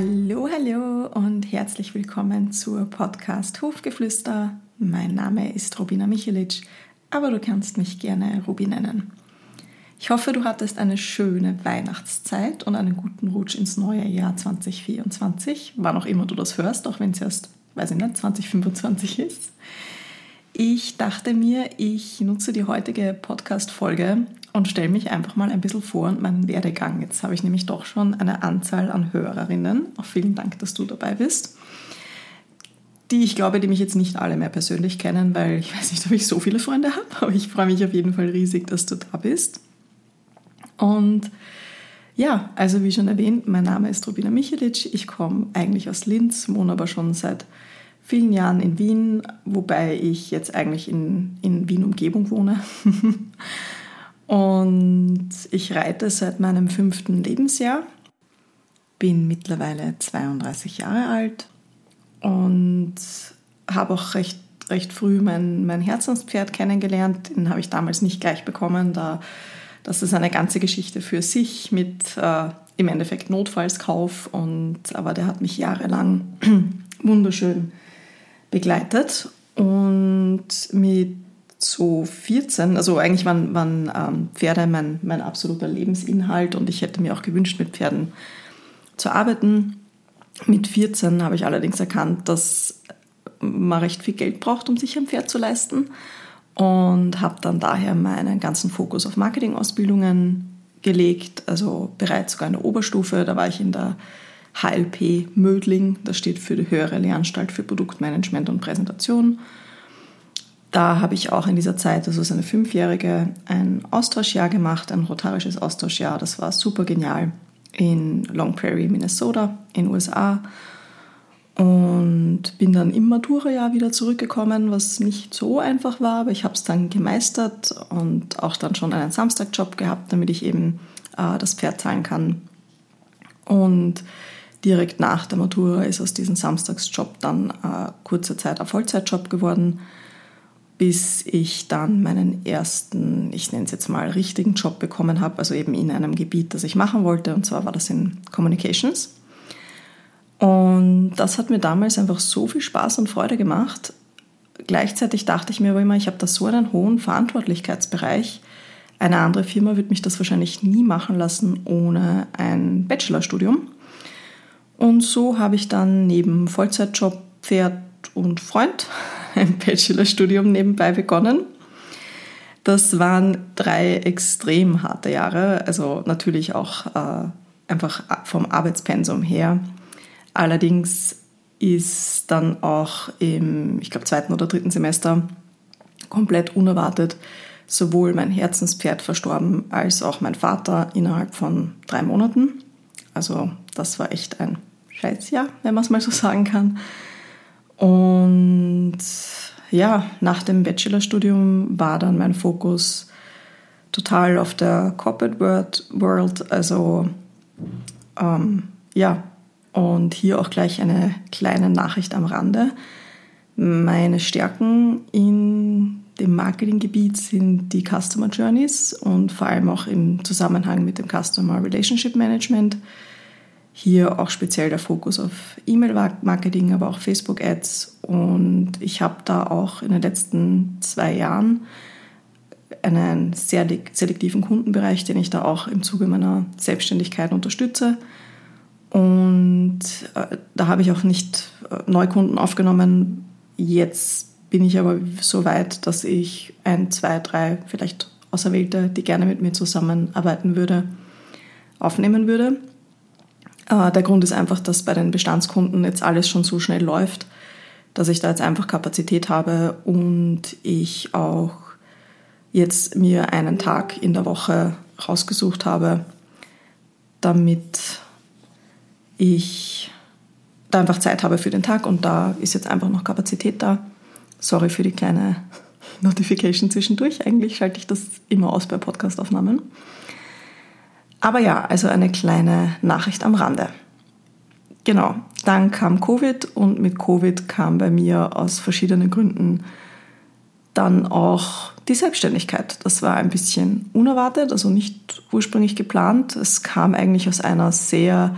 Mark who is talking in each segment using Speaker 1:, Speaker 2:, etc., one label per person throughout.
Speaker 1: Hallo, hallo und herzlich willkommen zur Podcast Hofgeflüster. Mein Name ist Robina Michelic, aber du kannst mich gerne Rubi nennen. Ich hoffe, du hattest eine schöne Weihnachtszeit und einen guten Rutsch ins neue Jahr 2024, wann auch immer du das hörst, auch wenn es erst, weiß ich nicht, 2025 ist. Ich dachte mir, ich nutze die heutige Podcast-Folge und stelle mich einfach mal ein bisschen vor und meinen Werdegang. Jetzt habe ich nämlich doch schon eine Anzahl an Hörerinnen. Auch vielen Dank, dass du dabei bist. Die ich glaube, die mich jetzt nicht alle mehr persönlich kennen, weil ich weiß nicht, ob ich so viele Freunde habe, aber ich freue mich auf jeden Fall riesig, dass du da bist. Und ja, also wie schon erwähnt, mein Name ist Rubina Michelic. Ich komme eigentlich aus Linz, wohne aber schon seit vielen Jahren in Wien, wobei ich jetzt eigentlich in, in Wien-Umgebung wohne. Und ich reite seit meinem fünften Lebensjahr, bin mittlerweile 32 Jahre alt und habe auch recht, recht früh mein, mein Herzenspferd kennengelernt. Den habe ich damals nicht gleich bekommen. Da, das ist eine ganze Geschichte für sich mit äh, im Endeffekt Notfallskauf. Und, aber der hat mich jahrelang wunderschön begleitet. Und mit so 14, also eigentlich waren, waren ähm, Pferde mein, mein absoluter Lebensinhalt und ich hätte mir auch gewünscht, mit Pferden zu arbeiten. Mit 14 habe ich allerdings erkannt, dass man recht viel Geld braucht, um sich ein Pferd zu leisten und habe dann daher meinen ganzen Fokus auf Marketingausbildungen gelegt, also bereits sogar in der Oberstufe, da war ich in der HLP Mödling, das steht für die Höhere Lehranstalt für Produktmanagement und Präsentation da habe ich auch in dieser Zeit, also so eine fünfjährige, ein Austauschjahr gemacht, ein rotarisches Austauschjahr. Das war super genial in Long Prairie, Minnesota, in den USA. Und bin dann im Matura-Jahr wieder zurückgekommen, was nicht so einfach war, aber ich habe es dann gemeistert und auch dann schon einen Samstagjob gehabt, damit ich eben äh, das Pferd zahlen kann. Und direkt nach der Matura ist aus diesem Samstagsjob dann äh, kurze Zeit ein Vollzeitjob geworden bis ich dann meinen ersten, ich nenne es jetzt mal, richtigen Job bekommen habe, also eben in einem Gebiet, das ich machen wollte, und zwar war das in Communications. Und das hat mir damals einfach so viel Spaß und Freude gemacht. Gleichzeitig dachte ich mir aber immer, ich habe da so einen hohen Verantwortlichkeitsbereich. Eine andere Firma wird mich das wahrscheinlich nie machen lassen ohne ein Bachelorstudium. Und so habe ich dann neben Vollzeitjob, Pferd und Freund ein Bachelorstudium nebenbei begonnen. Das waren drei extrem harte Jahre, also natürlich auch äh, einfach vom Arbeitspensum her. Allerdings ist dann auch im, ich glaube, zweiten oder dritten Semester komplett unerwartet sowohl mein Herzenspferd verstorben als auch mein Vater innerhalb von drei Monaten. Also das war echt ein Scheißjahr, wenn man es mal so sagen kann. Und ja, nach dem Bachelorstudium war dann mein Fokus total auf der Corporate World. Also ähm, ja, und hier auch gleich eine kleine Nachricht am Rande. Meine Stärken in dem Marketinggebiet sind die Customer Journeys und vor allem auch im Zusammenhang mit dem Customer Relationship Management. Hier auch speziell der Fokus auf E-Mail-Marketing, aber auch Facebook-Ads. Und ich habe da auch in den letzten zwei Jahren einen sehr selektiven Kundenbereich, den ich da auch im Zuge meiner Selbstständigkeit unterstütze. Und äh, da habe ich auch nicht äh, Neukunden aufgenommen. Jetzt bin ich aber so weit, dass ich ein, zwei, drei vielleicht Auserwählte, die gerne mit mir zusammenarbeiten würde, aufnehmen würde. Äh, der Grund ist einfach, dass bei den Bestandskunden jetzt alles schon so schnell läuft, dass ich da jetzt einfach Kapazität habe und ich auch jetzt mir einen Tag in der Woche rausgesucht habe, damit ich da einfach Zeit habe für den Tag und da ist jetzt einfach noch Kapazität da. Sorry für die kleine Notification zwischendurch. Eigentlich schalte ich das immer aus bei Podcastaufnahmen. Aber ja, also eine kleine Nachricht am Rande. Genau, dann kam Covid und mit Covid kam bei mir aus verschiedenen Gründen dann auch die Selbstständigkeit. Das war ein bisschen unerwartet, also nicht ursprünglich geplant. Es kam eigentlich aus einer sehr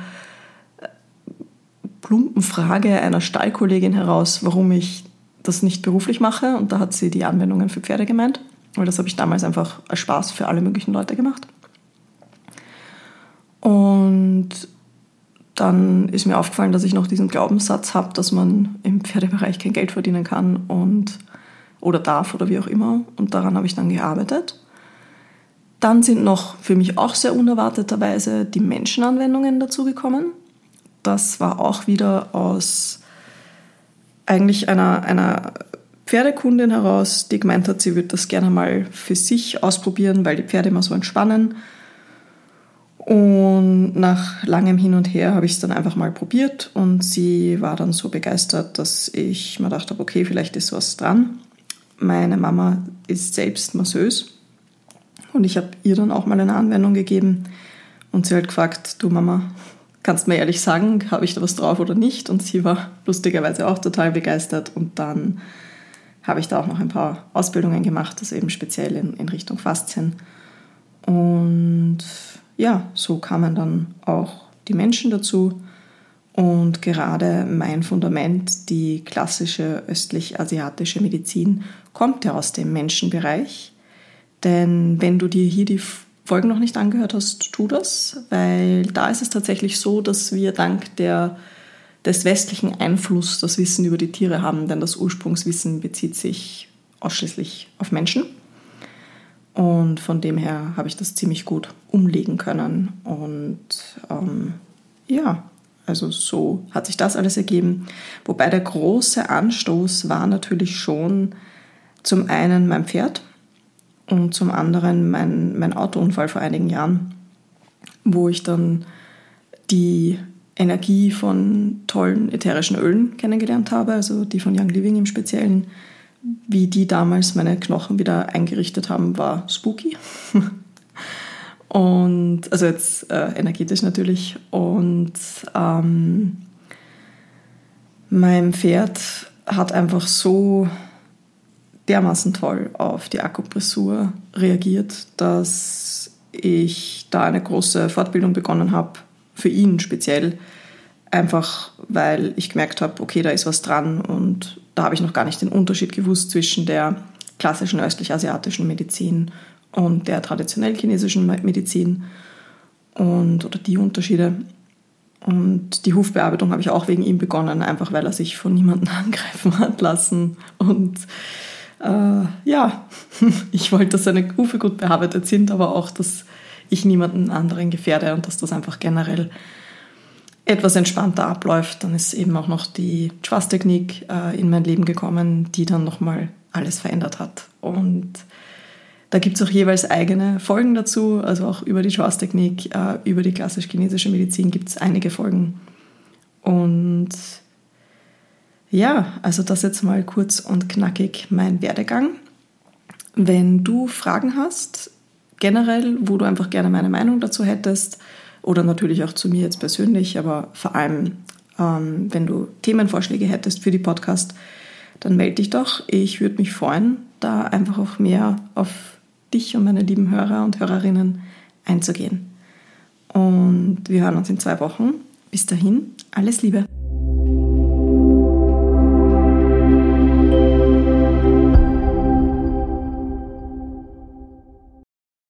Speaker 1: plumpen Frage einer Stallkollegin heraus, warum ich das nicht beruflich mache. Und da hat sie die Anwendungen für Pferde gemeint, weil das habe ich damals einfach als Spaß für alle möglichen Leute gemacht. Und dann ist mir aufgefallen, dass ich noch diesen Glaubenssatz habe, dass man im Pferdebereich kein Geld verdienen kann und oder darf oder wie auch immer. Und daran habe ich dann gearbeitet. Dann sind noch für mich auch sehr unerwarteterweise die Menschenanwendungen dazugekommen. Das war auch wieder aus eigentlich einer, einer Pferdekundin heraus, die gemeint hat, sie würde das gerne mal für sich ausprobieren, weil die Pferde immer so entspannen. Und nach langem Hin und Her habe ich es dann einfach mal probiert und sie war dann so begeistert, dass ich mir gedacht habe, okay, vielleicht ist was dran. Meine Mama ist selbst Masseuse und ich habe ihr dann auch mal eine Anwendung gegeben und sie hat gefragt, du Mama, kannst mir ehrlich sagen, habe ich da was drauf oder nicht? Und sie war lustigerweise auch total begeistert. Und dann habe ich da auch noch ein paar Ausbildungen gemacht, also eben speziell in, in Richtung Faszien. Und ja, so kamen dann auch die Menschen dazu. Und gerade mein Fundament, die klassische östlich-asiatische Medizin, kommt ja aus dem Menschenbereich. Denn wenn du dir hier die Folgen noch nicht angehört hast, tu das, weil da ist es tatsächlich so, dass wir dank der, des westlichen Einflusses das Wissen über die Tiere haben, denn das Ursprungswissen bezieht sich ausschließlich auf Menschen. Und von dem her habe ich das ziemlich gut umlegen können. Und ähm, ja, also so hat sich das alles ergeben. Wobei der große Anstoß war natürlich schon zum einen mein Pferd und zum anderen mein, mein Autounfall vor einigen Jahren, wo ich dann die Energie von tollen ätherischen Ölen kennengelernt habe, also die von Young Living im Speziellen. Wie die damals meine Knochen wieder eingerichtet haben, war spooky. Und also jetzt äh, energetisch natürlich. Und ähm, mein Pferd hat einfach so dermaßen toll auf die Akupressur reagiert, dass ich da eine große Fortbildung begonnen habe, für ihn speziell, einfach weil ich gemerkt habe, okay, da ist was dran und da habe ich noch gar nicht den Unterschied gewusst zwischen der klassischen östlich-asiatischen Medizin und der traditionell chinesischen Medizin und oder die Unterschiede. Und die Hufbearbeitung habe ich auch wegen ihm begonnen, einfach weil er sich von niemandem angreifen hat lassen und äh, ja, ich wollte, dass seine Hufe gut bearbeitet sind, aber auch, dass ich niemanden anderen gefährde und dass das einfach generell etwas entspannter abläuft. Dann ist eben auch noch die Trust-Technik äh, in mein Leben gekommen, die dann nochmal alles verändert hat. Und da gibt es auch jeweils eigene Folgen dazu, also auch über die Trust-Technik, äh, über die klassisch-chinesische Medizin gibt es einige Folgen. Und ja, also das jetzt mal kurz und knackig mein Werdegang. Wenn du Fragen hast, generell, wo du einfach gerne meine Meinung dazu hättest, oder natürlich auch zu mir jetzt persönlich, aber vor allem, ähm, wenn du Themenvorschläge hättest für die Podcast, dann melde dich doch. Ich würde mich freuen, da einfach auch mehr auf dich und meine lieben Hörer und Hörerinnen einzugehen. Und wir hören uns in zwei Wochen. Bis dahin, alles Liebe.